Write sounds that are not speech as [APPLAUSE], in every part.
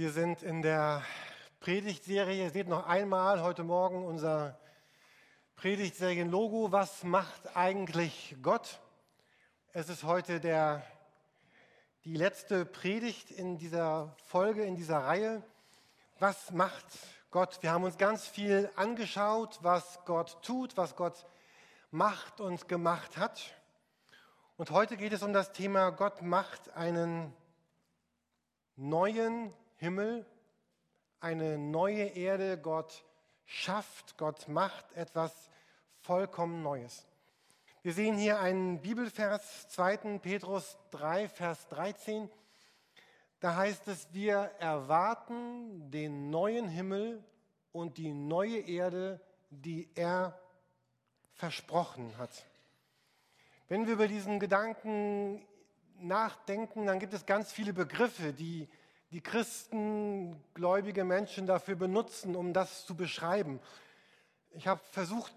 Wir sind in der Predigtserie. Ihr seht noch einmal heute Morgen unser Predigtserien-Logo. Was macht eigentlich Gott? Es ist heute der, die letzte Predigt in dieser Folge, in dieser Reihe. Was macht Gott? Wir haben uns ganz viel angeschaut, was Gott tut, was Gott macht und gemacht hat. Und heute geht es um das Thema, Gott macht einen neuen Himmel, eine neue Erde. Gott schafft, Gott macht etwas vollkommen Neues. Wir sehen hier einen Bibelvers, 2. Petrus 3, Vers 13. Da heißt es, wir erwarten den neuen Himmel und die neue Erde, die er versprochen hat. Wenn wir über diesen Gedanken nachdenken, dann gibt es ganz viele Begriffe, die die Christen, gläubige Menschen dafür benutzen, um das zu beschreiben. Ich habe versucht,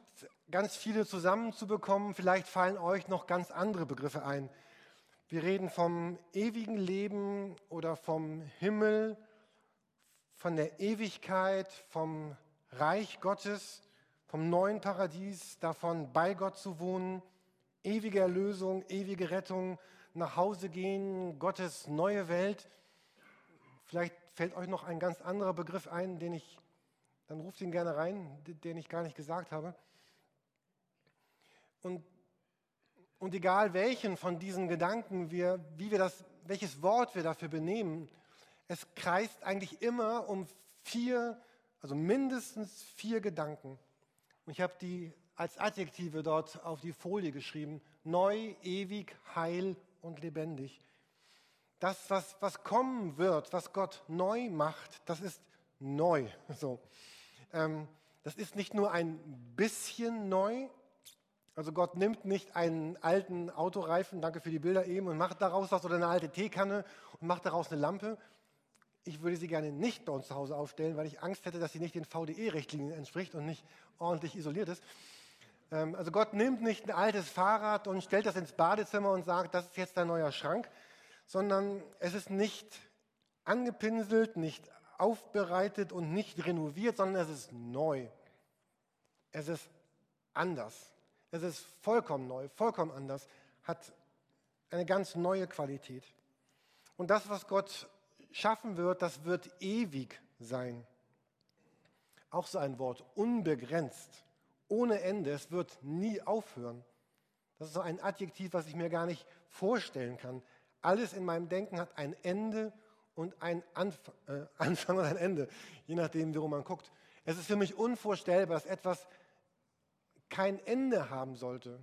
ganz viele zusammenzubekommen. Vielleicht fallen euch noch ganz andere Begriffe ein. Wir reden vom ewigen Leben oder vom Himmel, von der Ewigkeit, vom Reich Gottes, vom neuen Paradies, davon bei Gott zu wohnen, ewige Erlösung, ewige Rettung, nach Hause gehen, Gottes neue Welt. Vielleicht fällt euch noch ein ganz anderer Begriff ein, den ich, dann ruft ihn gerne rein, den ich gar nicht gesagt habe. Und, und egal welchen von diesen Gedanken wir, wie wir das, welches Wort wir dafür benehmen, es kreist eigentlich immer um vier, also mindestens vier Gedanken. Und ich habe die als Adjektive dort auf die Folie geschrieben. Neu, ewig, heil und lebendig. Das, was, was kommen wird, was Gott neu macht, das ist neu. [LAUGHS] So. Ähm, das ist nicht nur ein bisschen neu. Also Gott nimmt nicht einen alten Autoreifen, danke für die Bilder eben, und macht daraus was oder eine alte Teekanne und macht daraus eine Lampe. Ich würde sie gerne nicht bei uns zu Hause aufstellen, weil ich Angst hätte, dass sie nicht den VDE-Richtlinien entspricht und nicht ordentlich isoliert ist. Ähm, also Gott nimmt nicht ein altes Fahrrad und stellt das ins Badezimmer und sagt, das ist jetzt dein neuer Schrank, sondern es ist nicht angepinselt, nicht aufbereitet und nicht renoviert, sondern es ist neu. Es ist anders. Es ist vollkommen neu, vollkommen anders, hat eine ganz neue Qualität. Und das, was Gott schaffen wird, das wird ewig sein. Auch so ein Wort, unbegrenzt, ohne Ende, es wird nie aufhören. Das ist so ein Adjektiv, was ich mir gar nicht vorstellen kann. Alles in meinem Denken hat ein Ende und ein Anf äh, [LAUGHS] Anfang und ein Ende, je nachdem, worum man guckt. Es ist für mich unvorstellbar, dass etwas kein Ende haben sollte.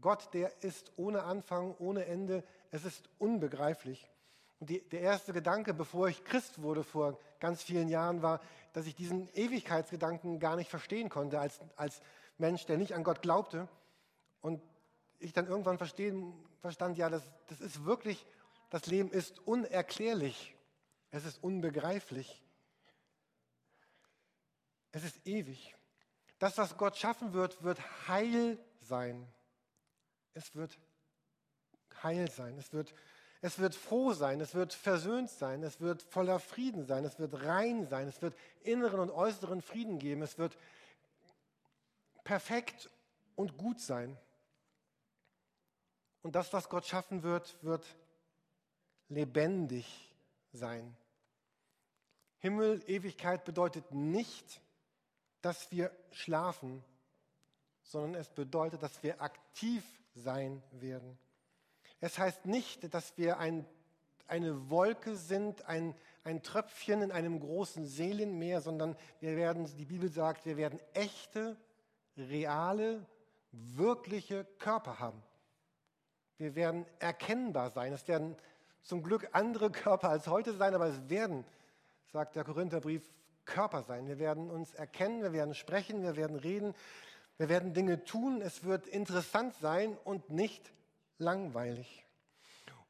Gott, der ist ohne Anfang, ohne Ende. Es ist unbegreiflich. Und die, der erste Gedanke, bevor ich Christ wurde vor ganz vielen Jahren, war, dass ich diesen Ewigkeitsgedanken gar nicht verstehen konnte als, als Mensch, der nicht an Gott glaubte. Und ich dann irgendwann verstehen, verstand, ja, das, das ist wirklich das Leben ist unerklärlich. Es ist unbegreiflich. Es ist ewig. Das, was Gott schaffen wird, wird heil sein. Es wird heil sein. Es wird, es wird froh sein. Es wird versöhnt sein. Es wird voller Frieden sein. Es wird rein sein. Es wird inneren und äußeren Frieden geben. Es wird perfekt und gut sein. Und das, was Gott schaffen wird, wird lebendig sein. Himmel, Ewigkeit bedeutet nicht, dass wir schlafen, sondern es bedeutet, dass wir aktiv sein werden. Es heißt nicht, dass wir ein, eine Wolke sind, ein, ein Tröpfchen in einem großen Seelenmeer, sondern wir werden, die Bibel sagt, wir werden echte, reale, wirkliche Körper haben. Wir werden erkennbar sein. Es werden zum Glück andere [LAUGHS] Körper als heute sein, aber es werden, sagt der Korintherbrief, Körper sein. Wir werden uns erkennen, wir werden sprechen, wir werden reden, wir werden Dinge tun. Es wird interessant sein und nicht langweilig.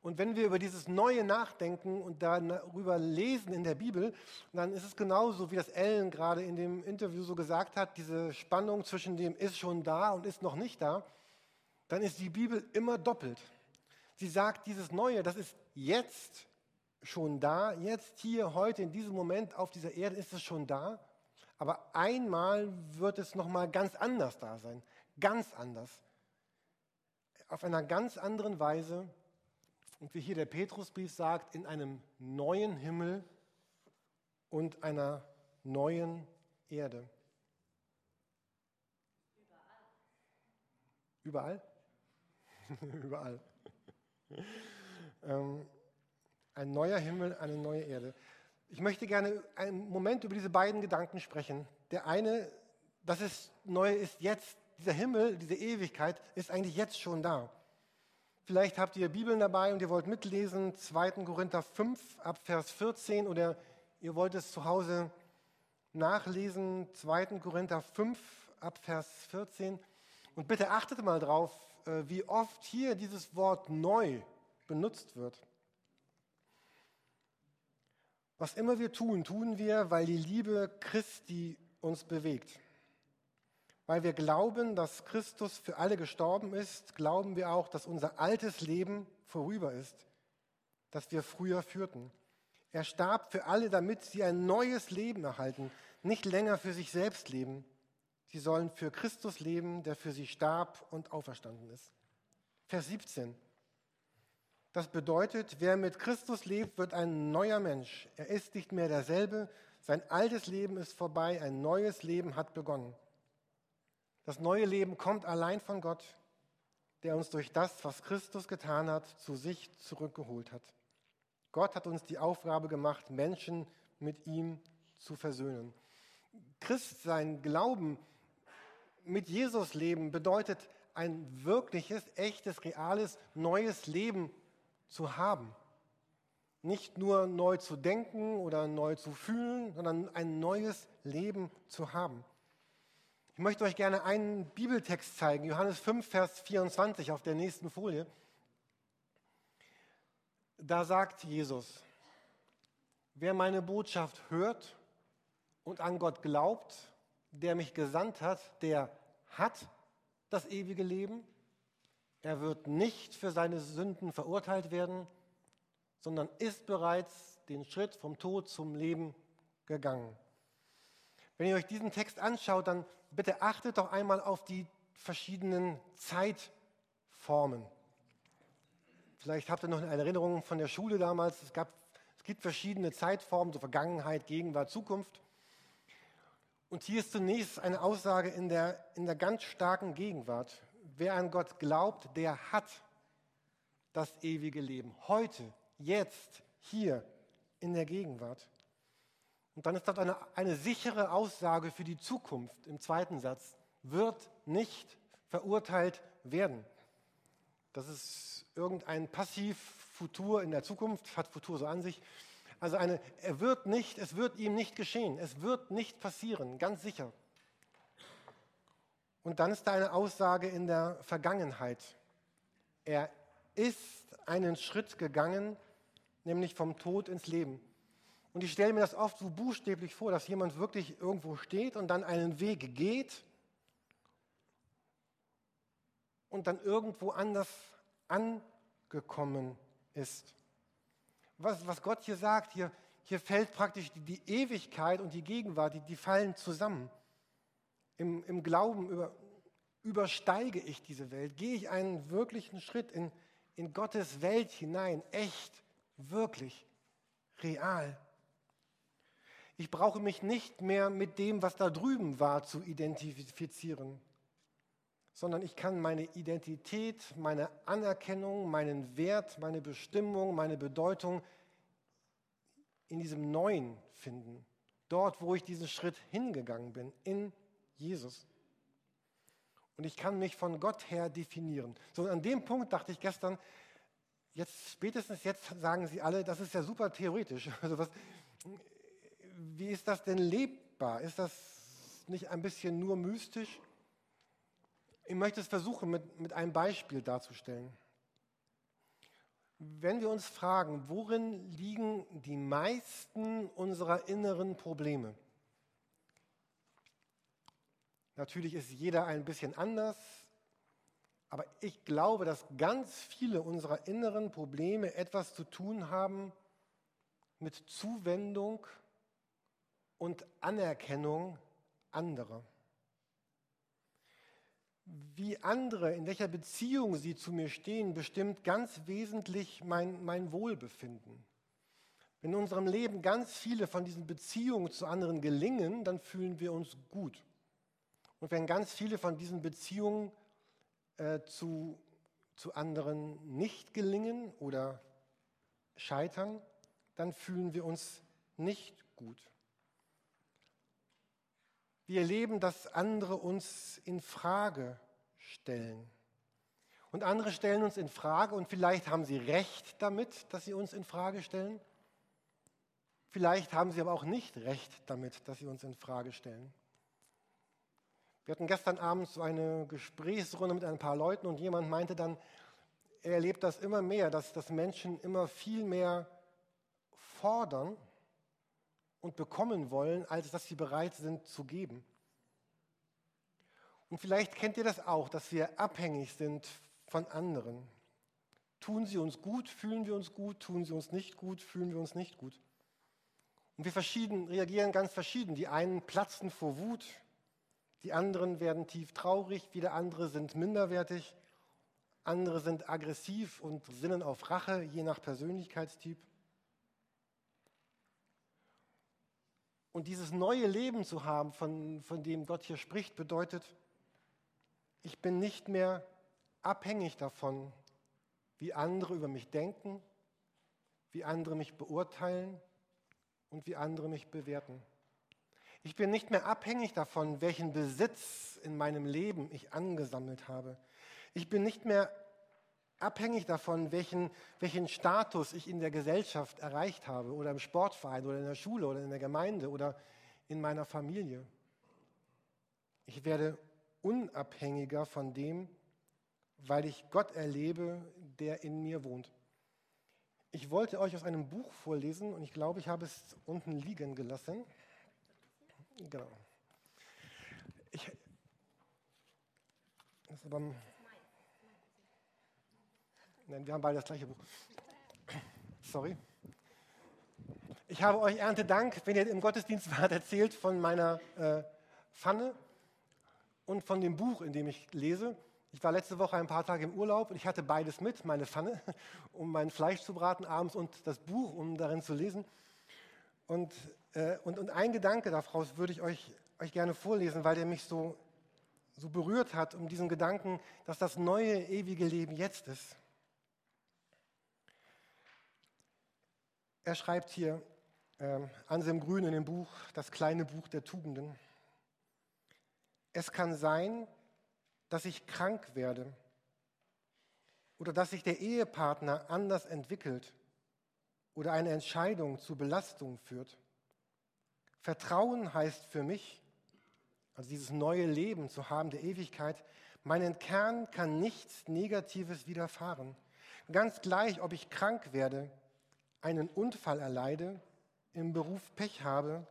Und wenn wir über dieses Neue nachdenken und darüber lesen in der Bibel, dann ist es genauso, wie das Ellen gerade in dem Interview so gesagt hat, diese Spannung zwischen dem ist schon da und ist noch nicht da, dann ist die Bibel immer doppelt. Sie sagt, dieses Neue, das ist jetzt schon da. Jetzt, hier, heute, in diesem Moment auf dieser Erde ist es schon da. Aber einmal wird es nochmal ganz anders da sein. Ganz anders. Auf einer ganz anderen Weise. Und wie hier der Petrusbrief sagt, in einem neuen Himmel und einer neuen Erde. Überall? [LAUGHS] Überall. Ähm, ein neuer Himmel, eine neue Erde. Ich möchte gerne einen Moment über diese beiden Gedanken sprechen. Der eine, das ist Neue ist jetzt, dieser Himmel, diese Ewigkeit ist eigentlich jetzt schon da. Vielleicht habt ihr Bibeln dabei und ihr wollt mitlesen, 2. Korinther 5 ab Vers 14 oder ihr wollt es zu Hause nachlesen, 2. Korinther 5 ab Vers 14. Und bitte achtet mal drauf, wie oft hier dieses Wort neu benutzt wird. Was immer wir tun, tun wir, weil die Liebe Christi uns bewegt. Weil wir glauben, dass Christus für alle gestorben ist, glauben wir auch, dass unser altes Leben vorüber ist, das wir früher führten. Er starb für alle, damit sie ein neues Leben erhalten, nicht länger für sich selbst leben. Sie sollen für Christus leben, der für sie starb und auferstanden ist. Vers 17. Das bedeutet, wer mit Christus lebt, wird ein neuer Mensch. Er ist nicht mehr derselbe. Sein altes Leben ist vorbei. Ein neues Leben hat begonnen. Das neue Leben kommt allein von Gott, der uns durch das, was Christus getan hat, zu sich zurückgeholt hat. Gott hat uns die Aufgabe gemacht, Menschen mit ihm zu versöhnen. Christ sein Glauben mit Jesus leben bedeutet ein wirkliches, echtes, reales, neues Leben zu haben. Nicht nur neu zu denken oder neu zu fühlen, sondern ein neues Leben zu haben. Ich möchte euch gerne einen Bibeltext zeigen, Johannes 5, Vers 24 auf der nächsten Folie. Da sagt Jesus, wer meine Botschaft hört und an Gott glaubt, der mich gesandt hat, der hat das ewige Leben. Er wird nicht für seine Sünden verurteilt werden, sondern ist bereits den Schritt vom Tod zum Leben gegangen. Wenn ihr euch diesen Text anschaut, dann bitte achtet doch einmal auf die verschiedenen Zeitformen. Vielleicht habt ihr noch eine Erinnerung von der Schule damals. Es, gab, es gibt verschiedene Zeitformen, so Vergangenheit, Gegenwart, Zukunft. Und hier ist zunächst eine Aussage in der, in der ganz starken Gegenwart. Wer an Gott glaubt, der hat das ewige Leben. Heute, jetzt, hier, in der Gegenwart. Und dann ist das eine, eine sichere Aussage für die Zukunft im zweiten Satz. Wird nicht verurteilt werden. Das ist irgendein Passiv-Futur in der Zukunft, hat Futur so an sich. Also eine, er wird nicht, es wird ihm nicht geschehen, es wird nicht passieren, ganz sicher. Und dann ist da eine Aussage in der Vergangenheit. Er ist einen Schritt gegangen, nämlich vom Tod ins Leben. Und ich stelle mir das oft so buchstäblich vor, dass jemand wirklich irgendwo steht und dann einen Weg geht und dann irgendwo anders angekommen ist. Was, was Gott hier sagt, hier, hier fällt praktisch die, Ewigkeit und die Gegenwart, die, die fallen zusammen. Im, im Glauben über, übersteige ich diese Welt, gehe ich einen wirklichen Schritt in, in Gottes Welt hinein, echt, wirklich, real. Ich brauche mich nicht mehr mit dem, was da drüben war, zu identifizieren sondern ich kann meine Identität, meine Anerkennung, meinen Wert, meine Bestimmung, meine Bedeutung in diesem Neuen finden. Dort, wo ich diesen Schritt hingegangen bin, in Jesus. Und ich kann mich von Gott her definieren. So an dem Punkt dachte ich gestern, jetzt spätestens jetzt sagen Sie alle, das ist ja super theoretisch. [LAUGHS] Also was, wie ist das denn lebbar? Ist das nicht ein bisschen nur mystisch? Ich möchte es versuchen, mit, mit einem Beispiel darzustellen. Wenn wir uns fragen, worin liegen die meisten unserer inneren Probleme? Natürlich ist jeder ein bisschen anders, aber ich glaube, dass ganz viele unserer inneren Probleme etwas zu tun haben mit Zuwendung und Anerkennung anderer. Wie andere, in welcher Beziehung sie zu mir stehen, bestimmt ganz wesentlich mein, mein Wohlbefinden. Wenn in unserem Leben ganz viele von diesen Beziehungen zu anderen gelingen, dann fühlen wir uns gut. Und wenn ganz viele von diesen Beziehungen äh, zu, zu anderen nicht gelingen oder scheitern, dann fühlen wir uns nicht gut. Wir erleben, dass andere uns in Frage stellen. Und andere stellen uns in Frage und vielleicht haben sie recht damit, dass sie uns in Frage stellen. Vielleicht haben sie aber auch nicht recht damit, dass sie uns in Frage stellen. Wir hatten gestern Abend so eine Gesprächsrunde mit ein paar Leuten und jemand meinte dann, er erlebt das immer mehr, dass, dass Menschen immer viel mehr fordern und bekommen wollen, als dass sie bereit sind zu geben. Und vielleicht kennt ihr das auch, dass wir abhängig sind von anderen. Tun sie uns gut, fühlen wir uns gut, tun sie uns nicht gut, fühlen wir uns nicht gut. Und wir verschieden, reagieren ganz verschieden. Die einen platzen vor Wut, die anderen werden tief traurig, wieder andere sind minderwertig, andere sind aggressiv und sinnen auf Rache, je nach Persönlichkeitstyp. Und dieses neue Leben zu haben, von, von dem Gott hier spricht, bedeutet, ich bin nicht mehr abhängig davon, wie andere über mich denken, wie andere mich beurteilen, und wie andere mich bewerten. Ich bin nicht mehr abhängig davon, welchen Besitz in meinem Leben ich angesammelt habe. Ich bin nicht mehr abhängig davon, welchen, welchen Status ich in der Gesellschaft erreicht habe oder im Sportverein oder in der Schule oder in der Gemeinde oder in meiner Familie. Ich werde unabhängiger von dem, weil ich Gott erlebe, der in mir wohnt. Ich wollte euch aus einem Buch vorlesen und ich glaube, ich habe es unten liegen gelassen. Genau. Ich, das ist aber, nein, wir haben beide das gleiche Buch. Sorry. Ich habe euch Erntedank, wenn ihr im Gottesdienst wart, erzählt von meiner äh, Pfanne und von dem Buch, in dem ich lese. Ich war letzte Woche ein paar Tage im Urlaub und ich hatte beides mit, meine Pfanne, [LAUGHS] um mein Fleisch zu braten abends und das Buch, um darin zu lesen. Und, äh, und, und ein Gedanke daraus würde ich euch, euch gerne vorlesen, weil der mich so, so berührt hat, um diesen Gedanken, dass das neue, ewige Leben jetzt ist. Er schreibt hier, äh, Anselm Grün in dem Buch, das kleine Buch der Tugenden. Es kann sein, dass ich krank werde oder dass sich der Ehepartner anders entwickelt oder eine Entscheidung zu Belastung führt. Vertrauen heißt für mich, also dieses neue Leben zu haben der Ewigkeit, meinen Kern kann nichts Negatives widerfahren. Ganz gleich, ob ich krank werde, einen Unfall erleide, im Beruf Pech habe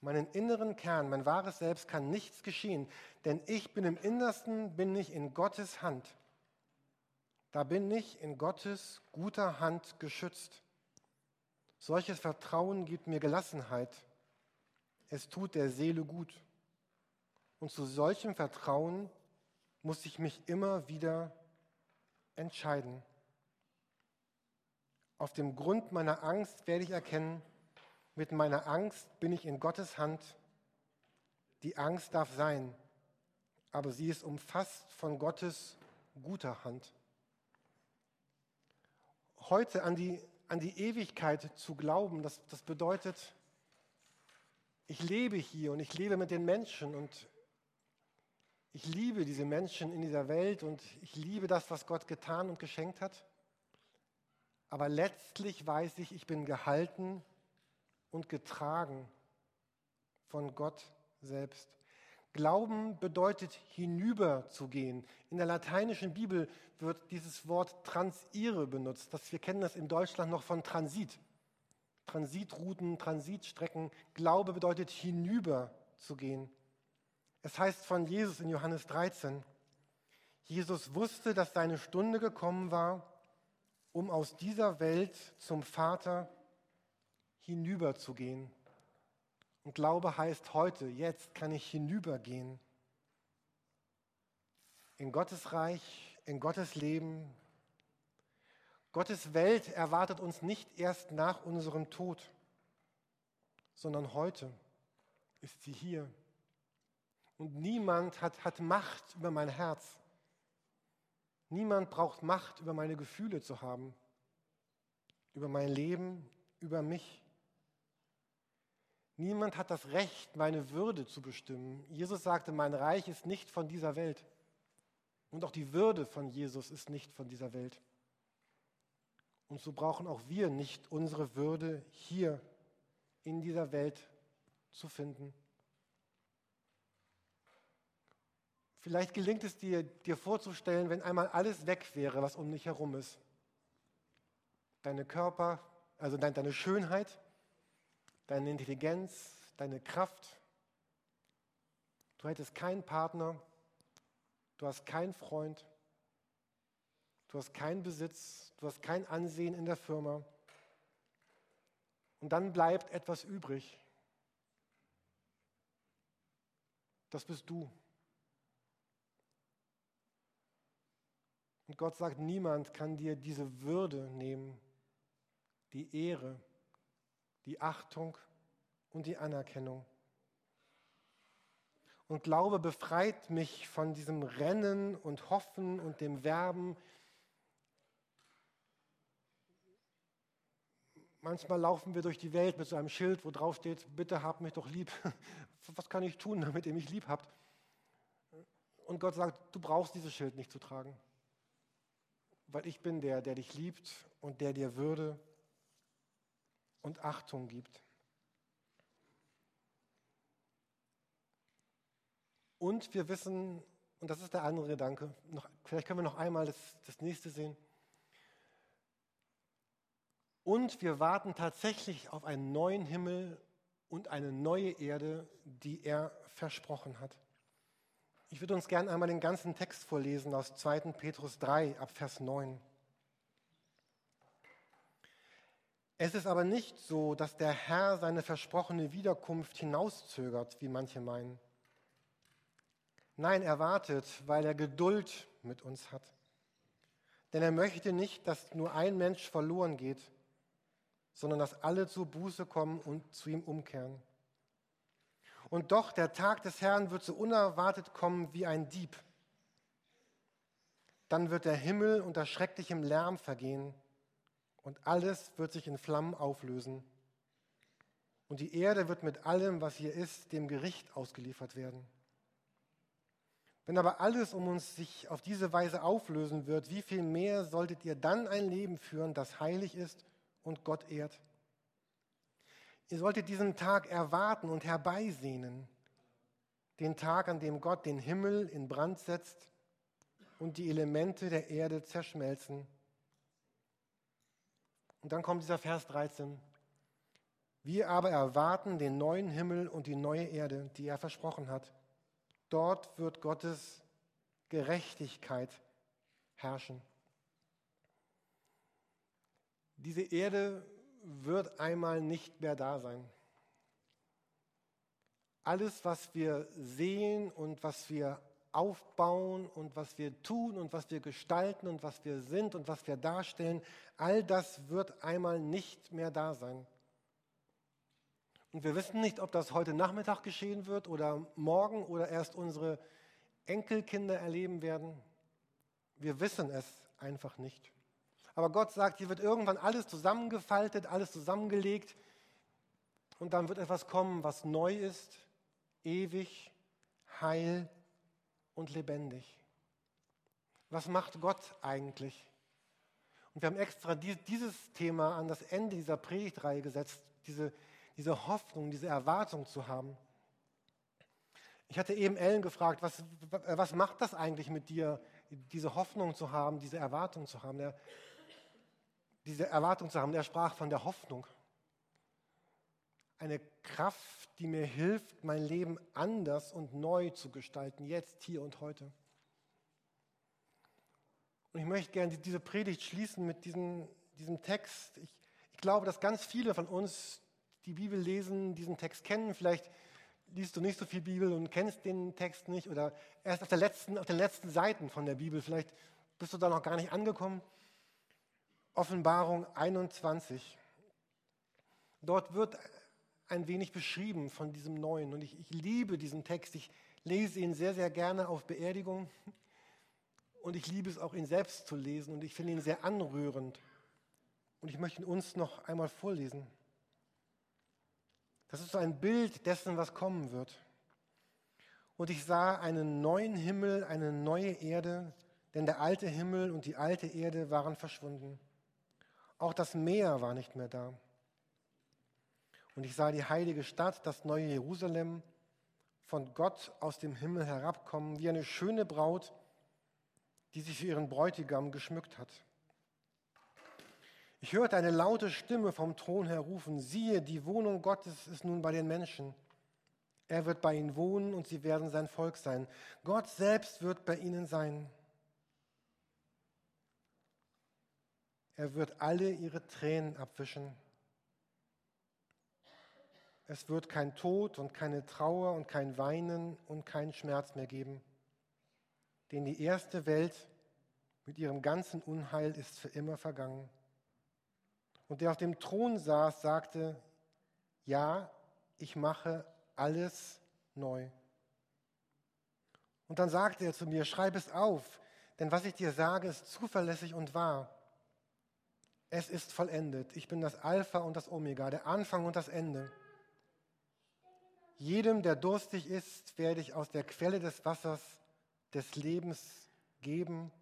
meinen inneren Kern, mein wahres Selbst kann nichts geschehen, denn ich bin im Innersten, bin ich in Gottes Hand. Da bin ich in Gottes guter Hand geschützt. Solches Vertrauen gibt mir Gelassenheit. Es tut der Seele gut. Und zu solchem Vertrauen muss ich mich immer wieder entscheiden. Auf dem Grund meiner Angst werde ich erkennen, mit meiner Angst bin ich in Gottes Hand. Die Angst darf sein, aber sie ist umfasst von Gottes guter Hand. Heute an die, an die Ewigkeit zu glauben, das, das bedeutet, ich lebe hier und ich lebe mit den Menschen und ich liebe diese Menschen in dieser Welt und ich liebe das, was Gott getan und geschenkt hat. Aber letztlich weiß ich, ich bin gehalten und getragen von Gott selbst. Glauben bedeutet hinüberzugehen. In der lateinischen Bibel wird dieses Wort transire benutzt. Das, wir kennen das in Deutschland noch von Transit. Transitrouten, Transitstrecken. Glaube bedeutet hinüberzugehen. Es heißt von Jesus in Johannes 13, Jesus wusste, dass seine Stunde gekommen war, um aus dieser Welt zum Vater hinüberzugehen. Und Glaube heißt heute, jetzt kann ich hinübergehen in Gottes Reich, in Gottes Leben. Gottes Welt erwartet uns nicht erst nach unserem Tod, sondern heute ist sie hier. Und niemand hat, hat Macht über mein Herz. Niemand braucht Macht über meine Gefühle zu haben, über mein Leben, über mich. Niemand hat das Recht, meine Würde zu bestimmen. Jesus sagte, mein Reich ist nicht von dieser Welt. Und auch die Würde von Jesus ist nicht von dieser Welt. Und so brauchen auch wir nicht unsere Würde hier in dieser Welt zu finden. Vielleicht gelingt es dir, dir vorzustellen, wenn einmal alles weg wäre, was um dich herum ist. Deine Körper, also deine Schönheit, deine Intelligenz, deine Kraft. Du hättest keinen Partner, du hast keinen Freund, du hast keinen Besitz, du hast kein Ansehen in der Firma. Und dann bleibt etwas übrig. Das bist du. Und Gott sagt, niemand kann dir diese Würde nehmen, die Ehre, die Achtung und die Anerkennung. Und Glaube befreit mich von diesem Rennen und Hoffen und dem Werben. Manchmal laufen wir durch die Welt mit so einem Schild, wo drauf steht, bitte habt mich doch lieb. [LAUGHS] Was kann ich tun, damit ihr mich lieb habt? Und Gott sagt, du brauchst dieses Schild nicht zu tragen weil ich bin der, der dich liebt und der dir Würde und Achtung gibt. Und wir wissen, und das ist der andere Gedanke, noch, vielleicht können wir noch einmal das, das nächste sehen. Und wir warten tatsächlich auf einen neuen Himmel und eine neue Erde, die er versprochen hat. Ich würde uns gerne einmal den ganzen Text vorlesen aus 2. Petrus 3 ab Vers 9. Es ist aber nicht so, dass der Herr seine versprochene Wiederkunft hinauszögert, wie manche meinen. Nein, er wartet, weil er Geduld mit uns hat. Denn er möchte nicht, dass nur ein Mensch verloren geht, sondern dass alle zur Buße kommen und zu ihm umkehren. Und doch, der Tag des Herrn wird so unerwartet kommen wie ein Dieb. Dann wird der Himmel unter schrecklichem Lärm vergehen und alles wird sich in Flammen auflösen. Und die Erde wird mit allem, was hier ist, dem Gericht ausgeliefert werden. Wenn aber alles um uns sich auf diese Weise auflösen wird, wie viel mehr solltet ihr dann ein Leben führen, das heilig ist und Gott ehrt? Ihr solltet diesen Tag erwarten und herbeisehnen, den Tag, an dem Gott den Himmel in Brand setzt und die Elemente der Erde zerschmelzen. Und dann kommt dieser Vers 13. Wir aber erwarten den neuen Himmel und die neue Erde, die er versprochen hat. Dort wird Gottes Gerechtigkeit herrschen. Diese Erde wird einmal nicht mehr da sein. Alles, was wir sehen und was wir aufbauen und was wir tun und was wir gestalten und was wir sind und was wir darstellen, all das wird einmal nicht mehr da sein. Und wir wissen nicht, ob das heute Nachmittag geschehen wird oder morgen oder erst unsere Enkelkinder erleben werden. Wir wissen es einfach nicht. Aber Gott sagt, hier wird irgendwann alles zusammengefaltet, alles zusammengelegt und dann wird etwas kommen, was neu ist, ewig, heil und lebendig. Was macht Gott eigentlich? Und wir haben extra dieses Thema an das Ende dieser Predigtreihe gesetzt, diese, diese Hoffnung, diese Erwartung zu haben. Ich hatte eben Ellen gefragt, was, was macht das eigentlich mit dir, diese Hoffnung zu haben, diese Erwartung zu haben? Der, diese Erwartung zu haben. Er sprach von der Hoffnung. Eine Kraft, die mir hilft, mein Leben anders und neu zu gestalten, jetzt, hier und heute. Und ich möchte gerne diese Predigt schließen mit diesem, diesem Text. Ich, ich glaube, dass ganz viele von uns die Bibel lesen, diesen Text kennen. Vielleicht liest du nicht so viel Bibel und kennst den Text nicht oder erst auf, der letzten, auf den letzten Seiten von der Bibel. Vielleicht bist du da noch gar nicht angekommen. Offenbarung 21. Dort wird ein wenig beschrieben von diesem Neuen. Und ich, ich liebe diesen Text. Ich lese ihn sehr, sehr gerne auf Beerdigung. Und ich liebe es auch, ihn selbst zu lesen. Und ich finde ihn sehr anrührend. Und ich möchte ihn uns noch einmal vorlesen. Das ist so ein Bild dessen, was kommen wird. Und ich sah einen neuen Himmel, eine neue Erde, denn der alte Himmel und die alte Erde waren verschwunden. Auch das Meer war nicht mehr da. Und ich sah die heilige Stadt, das neue Jerusalem, von Gott aus dem Himmel herabkommen, wie eine schöne Braut, die sich für ihren Bräutigam geschmückt hat. Ich hörte eine laute Stimme vom Thron her rufen, siehe, die Wohnung Gottes ist nun bei den Menschen. Er wird bei ihnen wohnen und sie werden sein Volk sein. Gott selbst wird bei ihnen sein. Er wird alle ihre Tränen abwischen. Es wird kein Tod und keine Trauer und kein Weinen und keinen Schmerz mehr geben. Denn die erste Welt mit ihrem ganzen Unheil ist für immer vergangen. Und der auf dem Thron saß, sagte, ja, ich mache alles neu. Und dann sagte er zu mir, schreib es auf, denn was ich dir sage, ist zuverlässig und wahr. Es ist vollendet. Ich bin das Alpha und das Omega, der Anfang und das Ende. Jedem, der durstig ist, werde ich aus der Quelle des Wassers des Lebens geben,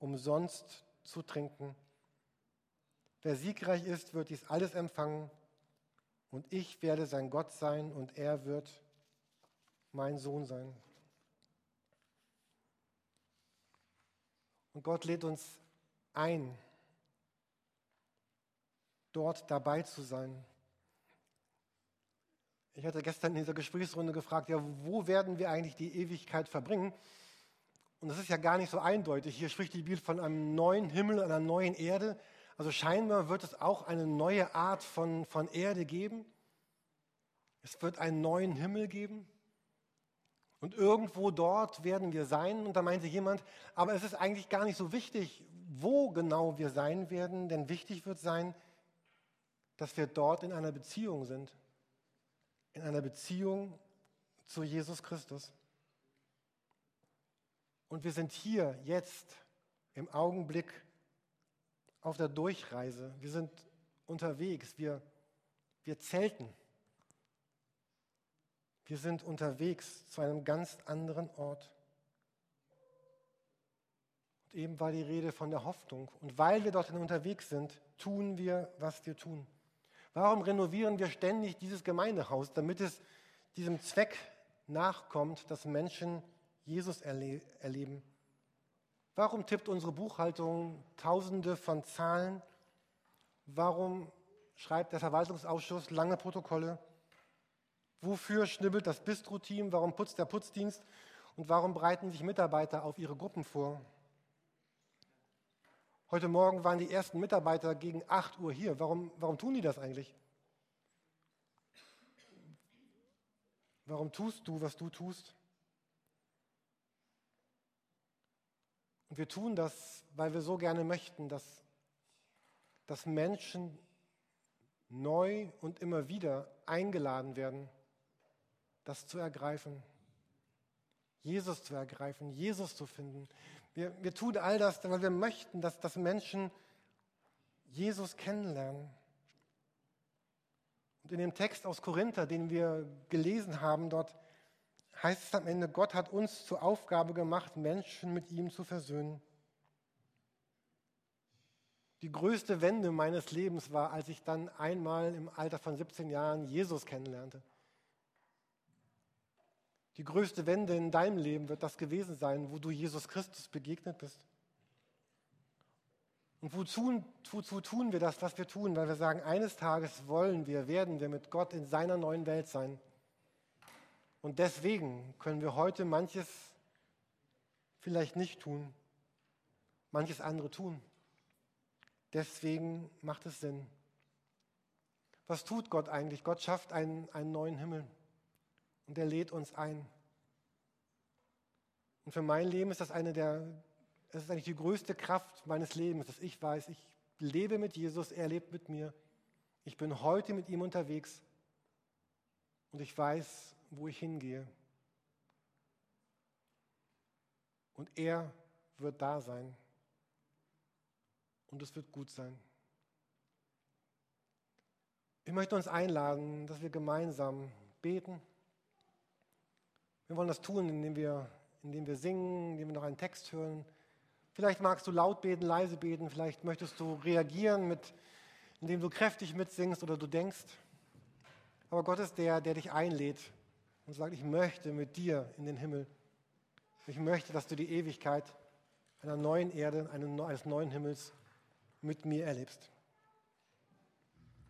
umsonst zu trinken. Wer siegreich ist, wird dies alles empfangen und ich werde sein Gott sein und er wird mein Sohn sein. Und Gott lädt uns ein, dort dabei zu sein. Ich hatte gestern in dieser Gesprächsrunde gefragt, ja, wo werden wir eigentlich die Ewigkeit verbringen? Und das ist ja gar nicht so eindeutig. Hier spricht die Bibel von einem neuen Himmel, einer neuen Erde. Also scheinbar wird es auch eine neue Art von, von Erde geben. Es wird einen neuen Himmel geben. Und irgendwo dort werden wir sein. Und da meinte jemand, aber es ist eigentlich gar nicht so wichtig, wo genau wir sein werden, denn wichtig wird sein, dass wir dort in einer Beziehung sind. In einer Beziehung zu Jesus Christus. Und wir sind hier jetzt im Augenblick auf der Durchreise. Wir sind unterwegs. Wir, wir zelten. Wir sind unterwegs zu einem ganz anderen Ort. Und eben war die Rede von der Hoffnung. Und weil wir dorthin unterwegs sind, tun wir, was wir tun. Warum renovieren wir ständig dieses Gemeindehaus? Damit es diesem Zweck nachkommt, dass Menschen Jesus erle erleben. Warum tippt unsere Buchhaltung Tausende von Zahlen? Warum schreibt der Verwaltungsausschuss lange Protokolle? Wofür schnibbelt das Bistro-Team? Warum putzt der Putzdienst? Und warum bereiten sich Mitarbeiter auf ihre Gruppen vor? Heute Morgen waren die ersten Mitarbeiter gegen 8 Uhr hier. Warum, warum tun die das eigentlich? Warum tust du, was du tust? Und wir tun das, weil wir so gerne möchten, dass, dass Menschen neu und immer wieder eingeladen werden, das zu ergreifen, Jesus zu ergreifen, Jesus zu finden. Wir, wir tun all das, weil wir möchten, dass, dass Menschen Jesus kennenlernen. Und in dem Text aus Korinther, den wir gelesen haben, dort heißt es am Ende, Gott hat uns zur Aufgabe gemacht, Menschen mit ihm zu versöhnen. Die größte Wende meines Lebens war, als ich dann einmal im Alter von 17 Jahren Jesus kennenlernte. Die größte Wende in deinem Leben wird das gewesen sein, wo du Jesus Christus begegnet bist. Und wozu, wozu tun wir das, was wir tun? Weil wir sagen, eines Tages wollen wir, werden wir mit Gott in seiner neuen Welt sein. Und deswegen können wir heute manches vielleicht nicht tun, manches andere tun. Deswegen macht es Sinn. Was tut Gott eigentlich? Gott schafft einen, einen neuen Himmel und er lädt uns ein. Und für mein Leben ist das eine der, es ist eigentlich die größte Kraft meines Lebens, dass ich weiß, ich lebe mit Jesus, er lebt mit mir. Ich bin heute mit ihm unterwegs und ich weiß, wo ich hingehe. Und er wird da sein. Und es wird gut sein. Ich möchte uns einladen, dass wir gemeinsam beten. Wir wollen das tun, indem wir, indem wir singen, indem wir noch einen Text hören. Vielleicht magst du laut beten, leise beten, vielleicht möchtest du reagieren, mit, indem du kräftig mitsingst oder du denkst. Aber Gott ist der, der dich einlädt und sagt, ich möchte mit dir in den Himmel. Ich möchte, dass du die Ewigkeit einer neuen Erde, eines neuen Himmels mit mir erlebst.